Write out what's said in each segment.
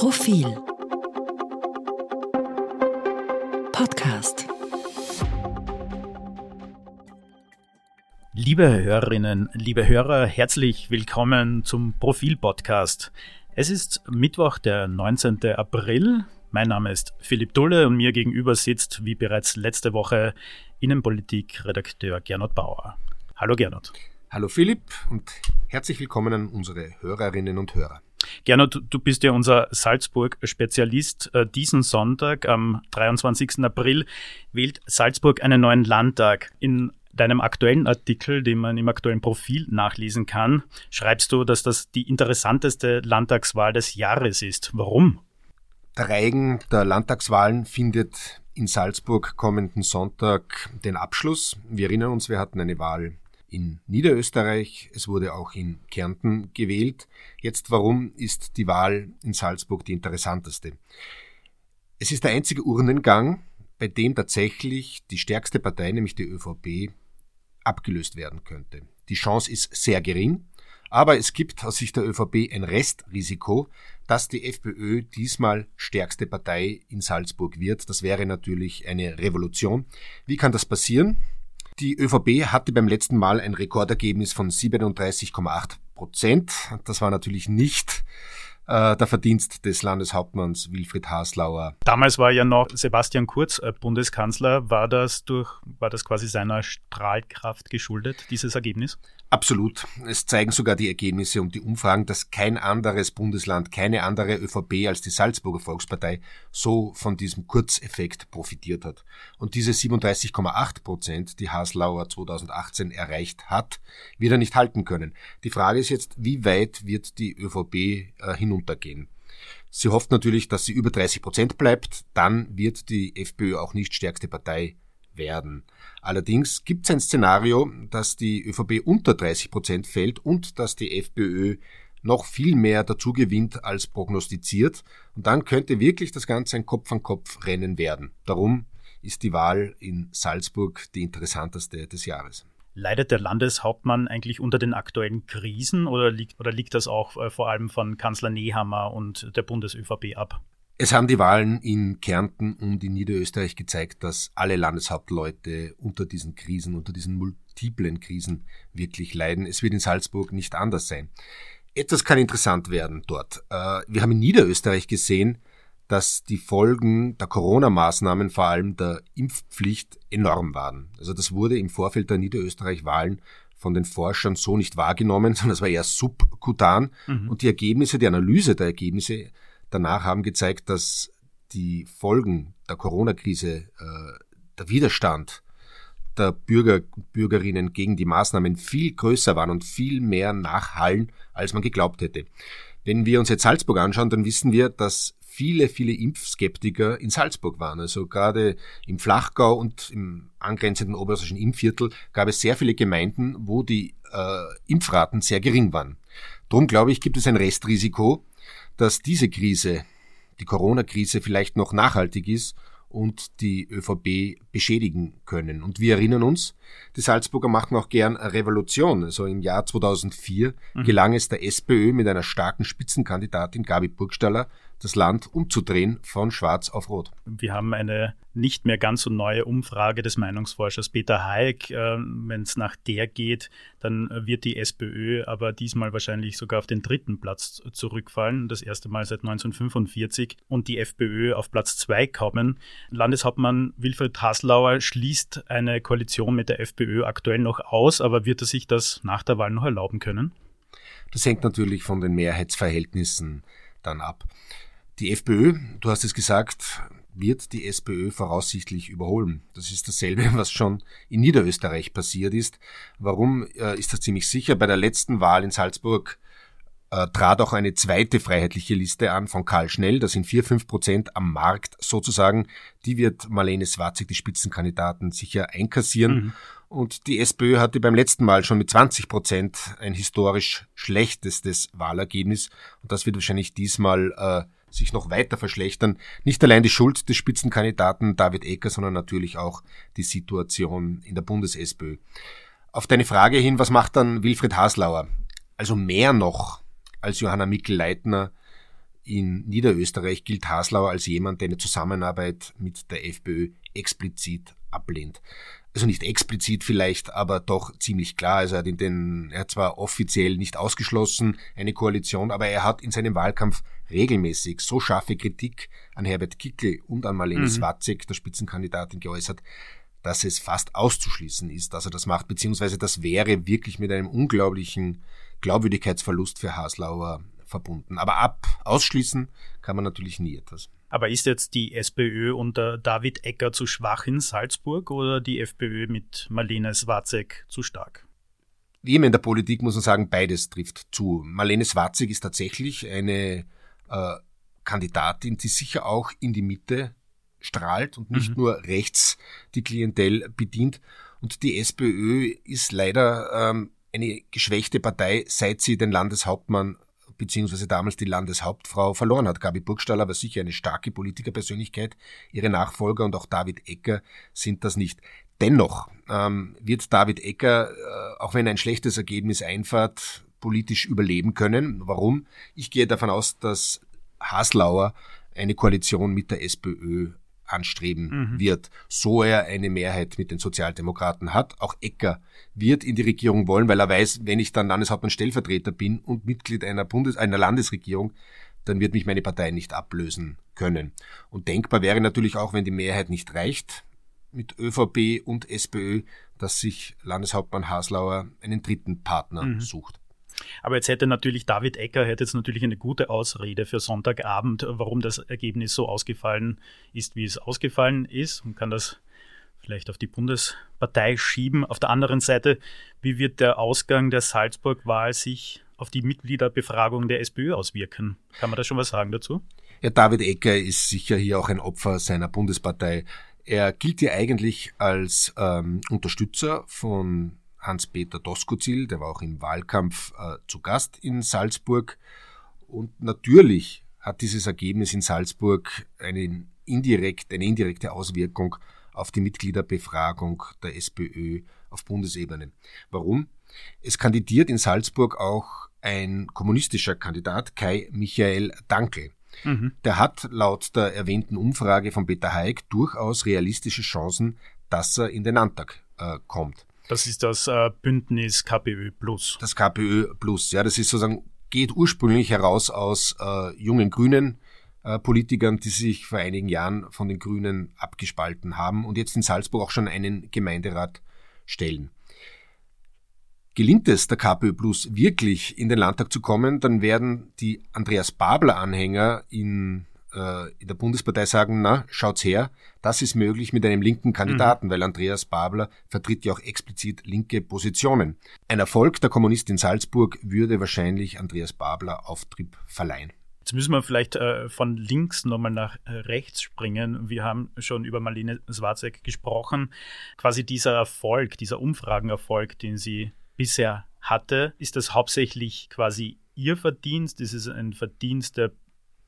Profil Podcast Liebe Hörerinnen, liebe Hörer, herzlich willkommen zum Profil-Podcast. Es ist Mittwoch, der 19. April. Mein Name ist Philipp Dulle und mir gegenüber sitzt, wie bereits letzte Woche, Innenpolitik-Redakteur Gernot Bauer. Hallo Gernot. Hallo Philipp und herzlich willkommen an unsere Hörerinnen und Hörer. Gernot, du bist ja unser Salzburg-Spezialist. Äh, diesen Sonntag, am 23. April, wählt Salzburg einen neuen Landtag. In deinem aktuellen Artikel, den man im aktuellen Profil nachlesen kann, schreibst du, dass das die interessanteste Landtagswahl des Jahres ist. Warum? Der Reigen der Landtagswahlen findet in Salzburg kommenden Sonntag den Abschluss. Wir erinnern uns, wir hatten eine Wahl in Niederösterreich, es wurde auch in Kärnten gewählt. Jetzt warum ist die Wahl in Salzburg die interessanteste? Es ist der einzige Urnengang, bei dem tatsächlich die stärkste Partei, nämlich die ÖVP, abgelöst werden könnte. Die Chance ist sehr gering, aber es gibt aus Sicht der ÖVP ein Restrisiko, dass die FPÖ diesmal stärkste Partei in Salzburg wird. Das wäre natürlich eine Revolution. Wie kann das passieren? Die ÖVP hatte beim letzten Mal ein Rekordergebnis von 37,8 Prozent. Das war natürlich nicht äh, der Verdienst des Landeshauptmanns Wilfried Haslauer. Damals war ja noch Sebastian Kurz äh, Bundeskanzler. War das durch, war das quasi seiner Strahlkraft geschuldet, dieses Ergebnis? Absolut. Es zeigen sogar die Ergebnisse und die Umfragen, dass kein anderes Bundesland, keine andere ÖVP als die Salzburger Volkspartei so von diesem Kurzeffekt profitiert hat. Und diese 37,8 Prozent, die Haslauer 2018 erreicht hat, wird er nicht halten können. Die Frage ist jetzt, wie weit wird die ÖVP äh, hinuntergehen? Sie hofft natürlich, dass sie über 30 Prozent bleibt, dann wird die FPÖ auch nicht stärkste Partei werden. Allerdings gibt es ein Szenario, dass die ÖVP unter 30 Prozent fällt und dass die FPÖ noch viel mehr dazu gewinnt als prognostiziert. Und dann könnte wirklich das Ganze ein Kopf-an-Kopf-Rennen werden. Darum ist die Wahl in Salzburg die interessanteste des Jahres. Leidet der Landeshauptmann eigentlich unter den aktuellen Krisen oder liegt, oder liegt das auch äh, vor allem von Kanzler Nehammer und der Bundes-ÖVP ab? Es haben die Wahlen in Kärnten und in Niederösterreich gezeigt, dass alle Landeshauptleute unter diesen Krisen, unter diesen multiplen Krisen wirklich leiden. Es wird in Salzburg nicht anders sein. Etwas kann interessant werden dort. Äh, wir haben in Niederösterreich gesehen, dass die Folgen der Corona-Maßnahmen, vor allem der Impfpflicht, enorm waren. Also das wurde im Vorfeld der Niederösterreich-Wahlen von den Forschern so nicht wahrgenommen, sondern es war eher subkutan. Mhm. Und die Ergebnisse, die Analyse der Ergebnisse danach haben gezeigt, dass die Folgen der Corona-Krise, äh, der Widerstand der Bürger Bürgerinnen gegen die Maßnahmen viel größer waren und viel mehr nachhallen, als man geglaubt hätte. Wenn wir uns jetzt Salzburg anschauen, dann wissen wir, dass viele, viele Impfskeptiker in Salzburg waren. Also gerade im Flachgau und im angrenzenden oberösterreichischen Innviertel gab es sehr viele Gemeinden, wo die äh, Impfraten sehr gering waren. Drum glaube ich, gibt es ein Restrisiko, dass diese Krise, die Corona-Krise vielleicht noch nachhaltig ist und die ÖVP beschädigen können. Und wir erinnern uns, die Salzburger machen auch gern eine Revolution. Also im Jahr 2004 mhm. gelang es der SPÖ mit einer starken Spitzenkandidatin Gabi Burgstaller das Land umzudrehen von schwarz auf rot. Wir haben eine nicht mehr ganz so neue Umfrage des Meinungsforschers Peter Haig. Äh, Wenn es nach der geht, dann wird die SPÖ aber diesmal wahrscheinlich sogar auf den dritten Platz zurückfallen. Das erste Mal seit 1945 und die FPÖ auf Platz zwei kommen. Landeshauptmann Wilfried Haslauer schließt eine Koalition mit der FPÖ aktuell noch aus, aber wird er sich das nach der Wahl noch erlauben können? Das hängt natürlich von den Mehrheitsverhältnissen dann ab. Die FPÖ, du hast es gesagt, wird die SPÖ voraussichtlich überholen. Das ist dasselbe, was schon in Niederösterreich passiert ist. Warum äh, ist das ziemlich sicher? Bei der letzten Wahl in Salzburg äh, trat auch eine zweite freiheitliche Liste an von Karl Schnell. Das sind vier fünf Prozent am Markt sozusagen. Die wird Marlene Swarzig, die Spitzenkandidaten, sicher einkassieren. Mhm. Und die SPÖ hatte beim letzten Mal schon mit 20 Prozent ein historisch schlechtestes Wahlergebnis. Und das wird wahrscheinlich diesmal äh, sich noch weiter verschlechtern. Nicht allein die Schuld des Spitzenkandidaten David Ecker, sondern natürlich auch die Situation in der Bundes-SPÖ. Auf deine Frage hin, was macht dann Wilfried Haslauer? Also mehr noch als Johanna Mikl-Leitner in Niederösterreich gilt Haslauer als jemand, der eine Zusammenarbeit mit der FPÖ explizit ablehnt. Also nicht explizit vielleicht, aber doch ziemlich klar. Also er hat in den, er hat zwar offiziell nicht ausgeschlossen eine Koalition, aber er hat in seinem Wahlkampf regelmäßig so scharfe Kritik an Herbert Kickel und an Marlene mhm. Swatzek, der Spitzenkandidatin, geäußert, dass es fast auszuschließen ist, dass er das macht, beziehungsweise das wäre wirklich mit einem unglaublichen Glaubwürdigkeitsverlust für Haslauer verbunden. Aber ab ausschließen kann man natürlich nie etwas. Aber ist jetzt die SPÖ unter David Ecker zu schwach in Salzburg oder die FPÖ mit Marlene Swatzek zu stark? Wie immer in der Politik muss man sagen, beides trifft zu. Marlene Swatzek ist tatsächlich eine äh, Kandidatin, die sicher auch in die Mitte strahlt und nicht mhm. nur rechts die Klientel bedient. Und die SPÖ ist leider ähm, eine geschwächte Partei, seit sie den Landeshauptmann beziehungsweise damals die Landeshauptfrau verloren hat. Gabi Burgstaller war sicher eine starke Politikerpersönlichkeit. Ihre Nachfolger und auch David Ecker sind das nicht. Dennoch ähm, wird David Ecker, äh, auch wenn ein schlechtes Ergebnis einfährt, politisch überleben können. Warum? Ich gehe davon aus, dass Haslauer eine Koalition mit der SPÖ anstreben mhm. wird, so er eine Mehrheit mit den Sozialdemokraten hat. Auch Ecker wird in die Regierung wollen, weil er weiß, wenn ich dann Landeshauptmann Stellvertreter bin und Mitglied einer Bundes einer Landesregierung, dann wird mich meine Partei nicht ablösen können. Und denkbar wäre natürlich auch, wenn die Mehrheit nicht reicht mit ÖVP und SPÖ, dass sich Landeshauptmann Haslauer einen dritten Partner mhm. sucht. Aber jetzt hätte natürlich David Ecker hätte jetzt natürlich eine gute Ausrede für Sonntagabend, warum das Ergebnis so ausgefallen ist, wie es ausgefallen ist und kann das vielleicht auf die Bundespartei schieben. Auf der anderen Seite, wie wird der Ausgang der Salzburg-Wahl sich auf die Mitgliederbefragung der SPÖ auswirken? Kann man da schon was sagen dazu? Ja, David Ecker ist sicher hier auch ein Opfer seiner Bundespartei. Er gilt hier eigentlich als ähm, Unterstützer von Hans-Peter Doskozil, der war auch im Wahlkampf äh, zu Gast in Salzburg. Und natürlich hat dieses Ergebnis in Salzburg eine, indirekt, eine indirekte Auswirkung auf die Mitgliederbefragung der SPÖ auf Bundesebene. Warum? Es kandidiert in Salzburg auch ein kommunistischer Kandidat, Kai Michael Dankel. Mhm. Der hat laut der erwähnten Umfrage von Peter Haig durchaus realistische Chancen, dass er in den Landtag äh, kommt. Das ist das äh, Bündnis KPÖ Plus. Das KPÖ Plus, ja, das ist sozusagen, geht ursprünglich heraus aus äh, jungen Grünen, äh, Politikern, die sich vor einigen Jahren von den Grünen abgespalten haben und jetzt in Salzburg auch schon einen Gemeinderat stellen. Gelingt es der KPÖ Plus wirklich in den Landtag zu kommen, dann werden die Andreas Babler Anhänger in in der Bundespartei sagen, na, schaut's her, das ist möglich mit einem linken Kandidaten, mhm. weil Andreas Babler vertritt ja auch explizit linke Positionen. Ein Erfolg der Kommunisten in Salzburg würde wahrscheinlich Andreas Babler Auftrieb verleihen. Jetzt müssen wir vielleicht äh, von links nochmal nach äh, rechts springen. Wir haben schon über Marlene Swarzek gesprochen. Quasi dieser Erfolg, dieser Umfragenerfolg, den sie bisher hatte, ist das hauptsächlich quasi ihr Verdienst? Ist es ein Verdienst der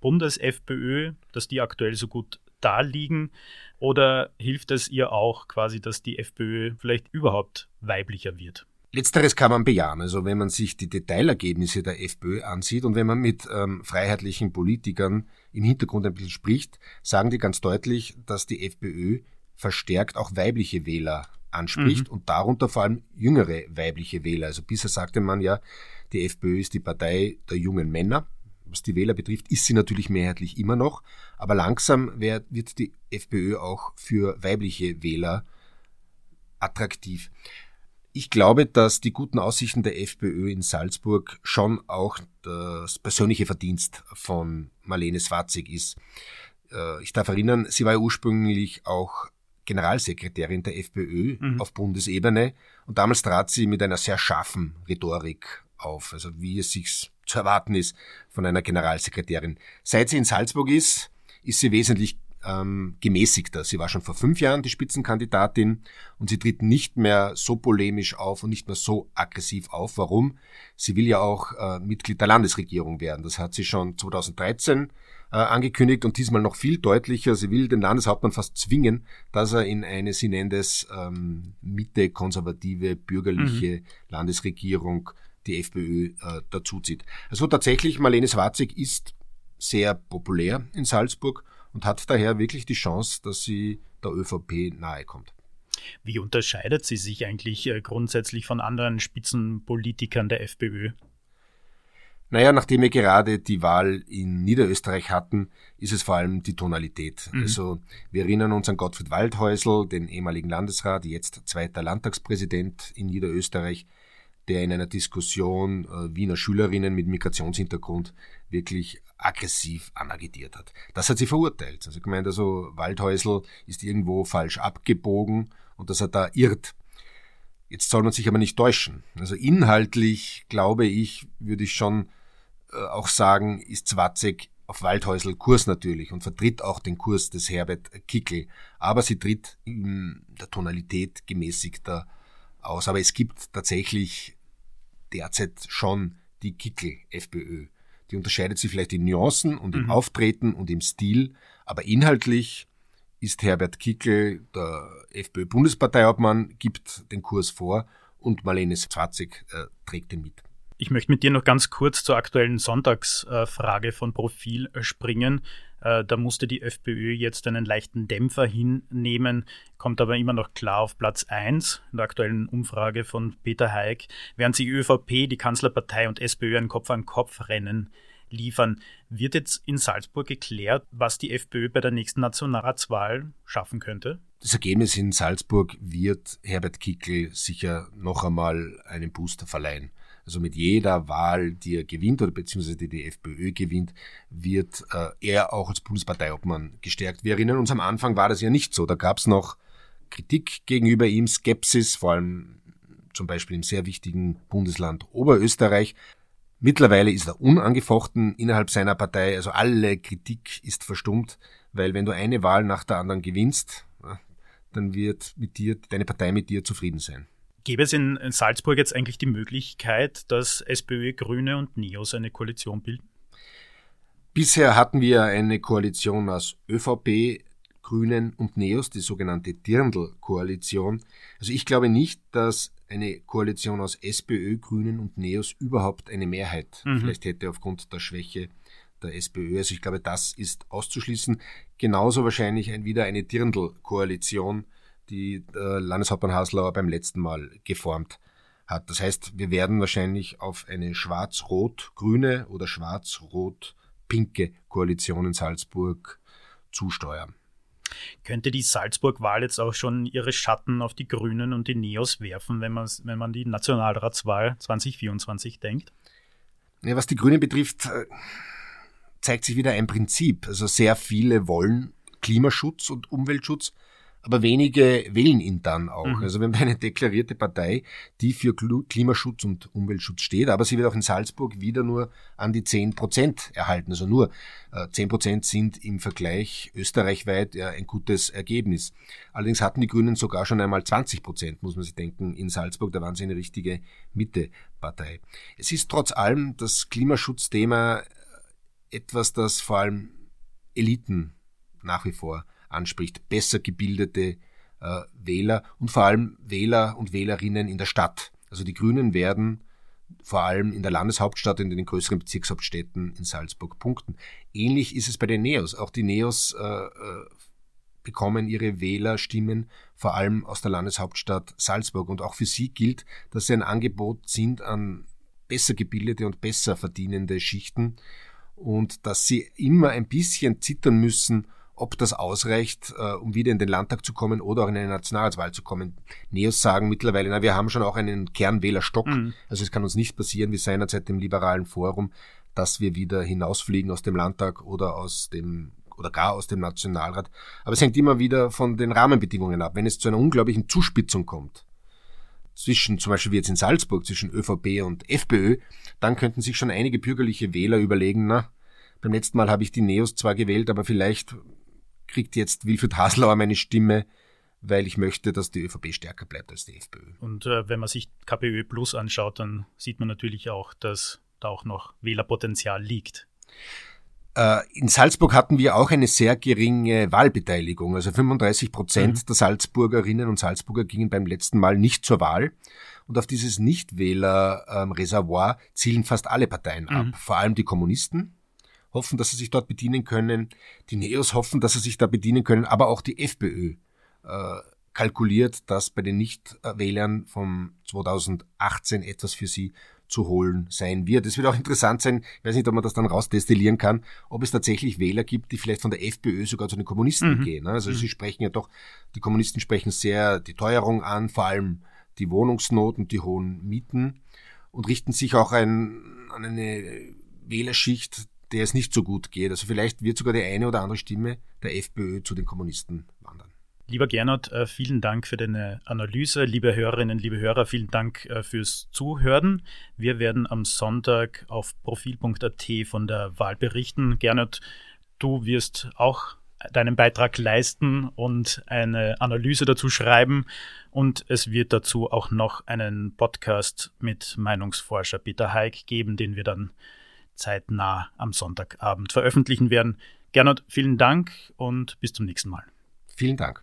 Bundes-FPÖ, dass die aktuell so gut da liegen? Oder hilft es ihr auch quasi, dass die FPÖ vielleicht überhaupt weiblicher wird? Letzteres kann man bejahen. Also wenn man sich die Detailergebnisse der FPÖ ansieht und wenn man mit ähm, freiheitlichen Politikern im Hintergrund ein bisschen spricht, sagen die ganz deutlich, dass die FPÖ verstärkt auch weibliche Wähler anspricht mhm. und darunter vor allem jüngere weibliche Wähler. Also bisher sagte man ja, die FPÖ ist die Partei der jungen Männer was die Wähler betrifft, ist sie natürlich mehrheitlich immer noch, aber langsam wird die FPÖ auch für weibliche Wähler attraktiv. Ich glaube, dass die guten Aussichten der FPÖ in Salzburg schon auch das persönliche Verdienst von Marlene Swarzig ist. Äh, ich darf erinnern, sie war ja ursprünglich auch Generalsekretärin der FPÖ mhm. auf Bundesebene und damals trat sie mit einer sehr scharfen Rhetorik auf, also wie es sich zu erwarten ist von einer Generalsekretärin. Seit sie in Salzburg ist, ist sie wesentlich ähm, gemäßigter. Sie war schon vor fünf Jahren die Spitzenkandidatin und sie tritt nicht mehr so polemisch auf und nicht mehr so aggressiv auf. Warum? Sie will ja auch äh, Mitglied der Landesregierung werden. Das hat sie schon 2013 äh, angekündigt und diesmal noch viel deutlicher. Sie will den Landeshauptmann fast zwingen, dass er in eine, sie nennt es ähm, Mitte konservative bürgerliche mhm. Landesregierung die FPÖ äh, dazuzieht. Also tatsächlich, Marlene Swarzig ist sehr populär in Salzburg und hat daher wirklich die Chance, dass sie der ÖVP nahe kommt. Wie unterscheidet sie sich eigentlich äh, grundsätzlich von anderen Spitzenpolitikern der FPÖ? Naja, nachdem wir gerade die Wahl in Niederösterreich hatten, ist es vor allem die Tonalität. Mhm. Also wir erinnern uns an Gottfried Waldhäusl, den ehemaligen Landesrat, jetzt zweiter Landtagspräsident in Niederösterreich, der in einer Diskussion äh, Wiener Schülerinnen mit Migrationshintergrund wirklich aggressiv anagitiert hat. Das hat sie verurteilt. Also ich meine, also Waldhäusl ist irgendwo falsch abgebogen und dass er da irrt. Jetzt soll man sich aber nicht täuschen. Also inhaltlich, glaube ich, würde ich schon äh, auch sagen, ist Zwatzek auf Waldhäusl Kurs natürlich und vertritt auch den Kurs des Herbert Kickel. Aber sie tritt in der Tonalität gemäßigter aus. Aber es gibt tatsächlich derzeit schon die Kickel-FPÖ. Die unterscheidet sich vielleicht in Nuancen und im mhm. Auftreten und im Stil, aber inhaltlich ist Herbert Kickel, der FPÖ-Bundesparteiobmann, gibt den Kurs vor und Marlene Zwatzig äh, trägt ihn mit. Ich möchte mit dir noch ganz kurz zur aktuellen Sonntagsfrage von Profil springen. Äh, da musste die FPÖ jetzt einen leichten Dämpfer hinnehmen, kommt aber immer noch klar auf Platz 1 in der aktuellen Umfrage von Peter Haig, während sie ÖVP, die Kanzlerpartei und SPÖ ein Kopf-an-Kopf-Rennen liefern. Wird jetzt in Salzburg geklärt, was die FPÖ bei der nächsten Nationalratswahl schaffen könnte? Das Ergebnis in Salzburg wird Herbert Kickl sicher noch einmal einen Booster verleihen. Also mit jeder Wahl, die er gewinnt oder beziehungsweise die die FPÖ gewinnt, wird äh, er auch als Bundesparteiobmann gestärkt. Wir erinnern uns, am Anfang war das ja nicht so. Da gab es noch Kritik gegenüber ihm, Skepsis, vor allem zum Beispiel im sehr wichtigen Bundesland Oberösterreich. Mittlerweile ist er unangefochten innerhalb seiner Partei, also alle Kritik ist verstummt, weil wenn du eine Wahl nach der anderen gewinnst, dann wird mit dir, deine Partei mit dir zufrieden sein. Gäbe es in Salzburg jetzt eigentlich die Möglichkeit, dass SPÖ, Grüne und NEOS eine Koalition bilden? Bisher hatten wir eine Koalition aus ÖVP, Grünen und NEOS, die sogenannte Dirndl-Koalition. Also ich glaube nicht, dass eine Koalition aus SPÖ, Grünen und NEOS überhaupt eine Mehrheit mhm. vielleicht hätte aufgrund der Schwäche der SPÖ. Also ich glaube, das ist auszuschließen. Genauso wahrscheinlich ein, wieder eine Dirndl-Koalition, die äh, Landeshauptmann Haslauer beim letzten Mal geformt hat. Das heißt, wir werden wahrscheinlich auf eine schwarz-rot-grüne oder schwarz-rot-pinke Koalition in Salzburg zusteuern. Könnte die Salzburg-Wahl jetzt auch schon ihre Schatten auf die Grünen und die Neos werfen, wenn man, wenn man die Nationalratswahl 2024 denkt? Ja, was die Grünen betrifft, äh, zeigt sich wieder ein Prinzip. Also sehr viele wollen Klimaschutz und Umweltschutz, aber wenige wählen ihn dann auch. Mhm. Also wir haben eine deklarierte Partei, die für Klimaschutz und Umweltschutz steht, aber sie wird auch in Salzburg wieder nur an die 10 Prozent erhalten. Also nur äh, 10 Prozent sind im Vergleich österreichweit ein gutes Ergebnis. Allerdings hatten die Grünen sogar schon einmal 20 Prozent, muss man sich denken, in Salzburg. Da waren sie eine richtige Mittepartei. Es ist trotz allem das Klimaschutzthema etwas, das vor allem Eliten nach wie vor anspricht, besser gebildete äh, Wähler und vor allem Wähler und Wählerinnen in der Stadt. Also die Grünen werden vor allem in der Landeshauptstadt und in den größeren Bezirkshauptstädten in Salzburg punkten. Ähnlich ist es bei den Neos. Auch die Neos äh, äh, bekommen ihre Wählerstimmen vor allem aus der Landeshauptstadt Salzburg. Und auch für sie gilt, dass sie ein Angebot sind an besser gebildete und besser verdienende Schichten und dass sie immer ein bisschen zittern müssen, ob das ausreicht, äh, um wieder in den Landtag zu kommen oder auch in eine Nationalratswahl zu kommen. Neos sagen mittlerweile, na, wir haben schon auch einen Kernwählerstock. Mhm. Also es kann uns nicht passieren, wie seinerzeit im liberalen Forum, dass wir wieder hinausfliegen aus dem Landtag oder aus dem oder gar aus dem Nationalrat. Aber es hängt immer wieder von den Rahmenbedingungen ab. Wenn es zu einer unglaublichen Zuspitzung kommt, zwischen, zum Beispiel wie jetzt in Salzburg, zwischen ÖVP und FPÖ, dann könnten sich schon einige bürgerliche Wähler überlegen, na, beim letzten Mal habe ich die Neos zwar gewählt, aber vielleicht kriegt jetzt Wilfried Haslauer meine Stimme, weil ich möchte, dass die ÖVP stärker bleibt als die FPÖ. Und äh, wenn man sich KPÖ Plus anschaut, dann sieht man natürlich auch, dass da auch noch Wählerpotenzial liegt. Äh, in Salzburg hatten wir auch eine sehr geringe Wahlbeteiligung. Also 35 Prozent mhm. der Salzburgerinnen und Salzburger gingen beim letzten Mal nicht zur Wahl. Und auf dieses Nichtwählerreservoir zielen fast alle Parteien ab. Mhm. Vor allem die Kommunisten, hoffen, dass sie sich dort bedienen können. Die Neos hoffen, dass sie sich da bedienen können, aber auch die FPÖ äh, kalkuliert, dass bei den Nichtwählern vom 2018 etwas für sie zu holen sein wird. Es wird auch interessant sein, ich weiß nicht, ob man das dann rausdestillieren kann, ob es tatsächlich Wähler gibt, die vielleicht von der FPÖ sogar zu den Kommunisten mhm. gehen. Also mhm. sie sprechen ja doch, die Kommunisten sprechen sehr die Teuerung an, vor allem die Wohnungsnot und die hohen Mieten und richten sich auch ein, an eine Wählerschicht, der es nicht so gut geht. Also vielleicht wird sogar die eine oder andere Stimme der FPÖ zu den Kommunisten wandern. Lieber Gernot, äh, vielen Dank für deine Analyse. Liebe Hörerinnen, liebe Hörer, vielen Dank äh, fürs Zuhören. Wir werden am Sonntag auf profil.at von der Wahl berichten. Gernot, du wirst auch deinen Beitrag leisten und eine Analyse dazu schreiben. Und es wird dazu auch noch einen Podcast mit Meinungsforscher Peter Heik geben, den wir dann zeitnah am Sonntagabend veröffentlichen werden. Gernot, vielen Dank und bis zum nächsten Mal. Vielen Dank.